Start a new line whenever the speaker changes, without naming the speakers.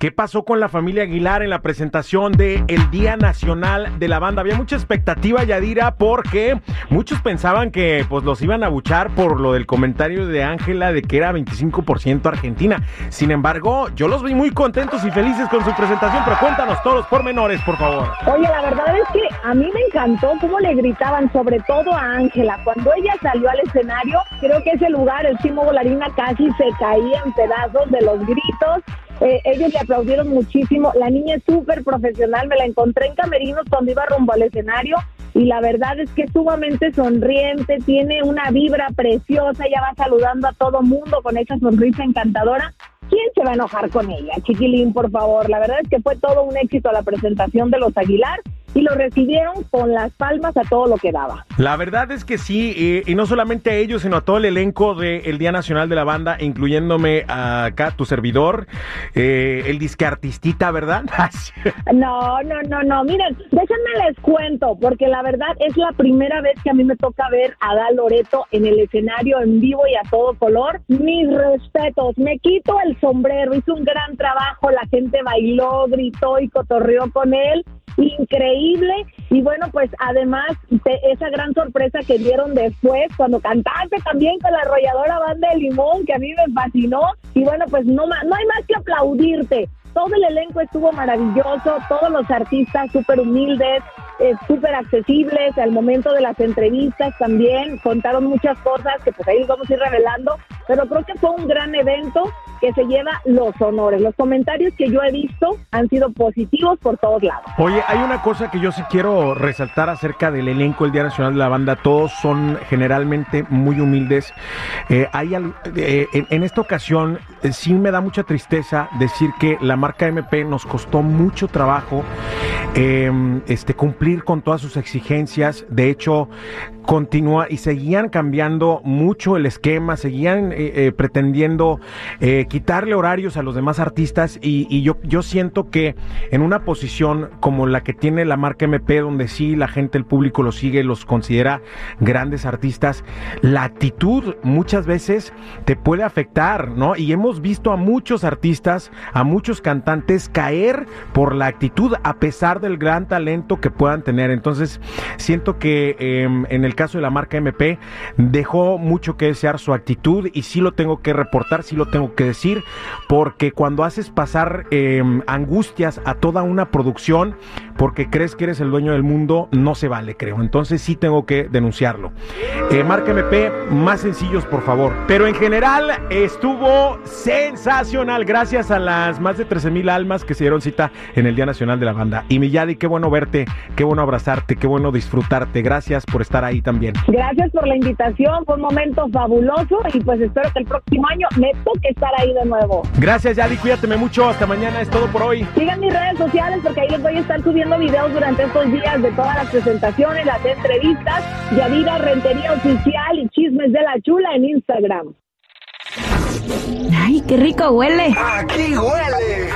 ¿Qué pasó con la familia Aguilar en la presentación del el Día Nacional de la Banda? Había mucha expectativa, Yadira, porque muchos pensaban que pues los iban a buchar por lo del comentario de Ángela de que era 25% Argentina. Sin embargo, yo los vi muy contentos y felices con su presentación, pero cuéntanos todos los pormenores, por favor.
Oye, la verdad es que a mí me encantó cómo le gritaban, sobre todo a Ángela. Cuando ella salió al escenario, creo que ese lugar, el Chimo Volarina, casi se caía en pedazos de los gritos eh, ellos le aplaudieron muchísimo. La niña es súper profesional. Me la encontré en Camerinos cuando iba rumbo al escenario y la verdad es que es sumamente sonriente, tiene una vibra preciosa, ella va saludando a todo mundo con esa sonrisa encantadora. ¿Quién se va a enojar con ella? Chiquilín, por favor. La verdad es que fue todo un éxito la presentación de los Aguilar y lo recibieron con las palmas a todo lo que daba.
La verdad es que sí, y, no solamente a ellos, sino a todo el elenco del Día Nacional de la Banda, incluyéndome acá, tu servidor, eh, el disque artistita, ¿verdad?
no, no, no, no. Miren, déjenme les cuento, porque la verdad es la primera vez que a mí me toca ver a Dal Loreto en el escenario en vivo y a todo color. Mis respetos, me quito el sombrero, hizo un gran trabajo, la gente bailó, gritó y cotorreó con él increíble. Y bueno pues además de esa gran sorpresa que dieron después cuando cantaste también con la arrolladora banda de limón que a mí me fascinó. Y bueno pues no no hay más que aplaudirte. Todo el elenco estuvo maravilloso todos los artistas súper humildes eh, súper accesibles al momento de las entrevistas también. Contaron muchas cosas que pues ahí vamos a ir revelando. Pero creo que fue un gran evento que se lleva los honores. Los comentarios que yo he visto han sido positivos por todos lados.
Oye, hay una cosa que yo sí quiero resaltar acerca del elenco del Día Nacional de la Banda. Todos son generalmente muy humildes. Eh, hay eh, en, esta ocasión eh, sí me da mucha tristeza decir que la marca MP nos costó mucho trabajo este, cumplir con todas sus exigencias. De hecho, continúa y seguían cambiando mucho el esquema, seguían pretendiendo quitarle horarios a los demás artistas y, yo, yo siento que en una posición como la que tiene la marca MP, donde sí la gente, el público los sigue, los considera grandes artistas, la actitud muchas veces te puede afectar, ¿no? Y hemos visto a muchos artistas, a muchos cantantes caer por la actitud a pesar del gran talento que puedan tener. Entonces, siento que em, en el caso de la marca MP dejó mucho que desear su actitud y sí lo tengo que reportar, sí lo tengo que decir porque cuando haces pasar em, angustias a toda una producción, porque crees que eres el dueño del mundo, no se vale, creo. Entonces sí tengo que denunciarlo. Eh, marca MP, más sencillos, por favor. Pero en general estuvo sensacional, gracias a las más de 13 mil almas que se dieron cita en el Día Nacional de la Banda. Y Miyadi, qué bueno verte, qué bueno abrazarte, qué bueno disfrutarte. Gracias por estar ahí también.
Gracias por la invitación, fue un momento fabuloso y pues espero que el próximo año me toque estar ahí de nuevo.
Gracias, Yadi, cuídateme mucho. Hasta mañana, es todo por hoy.
Sigan mis redes sociales porque ahí les voy a estar subiendo videos durante estos días de todas las presentaciones, las entrevistas, Yadira Rentería Oficial y Chismes de la Chula en Instagram.
¡Ay, qué rico huele!
¡Aquí huele!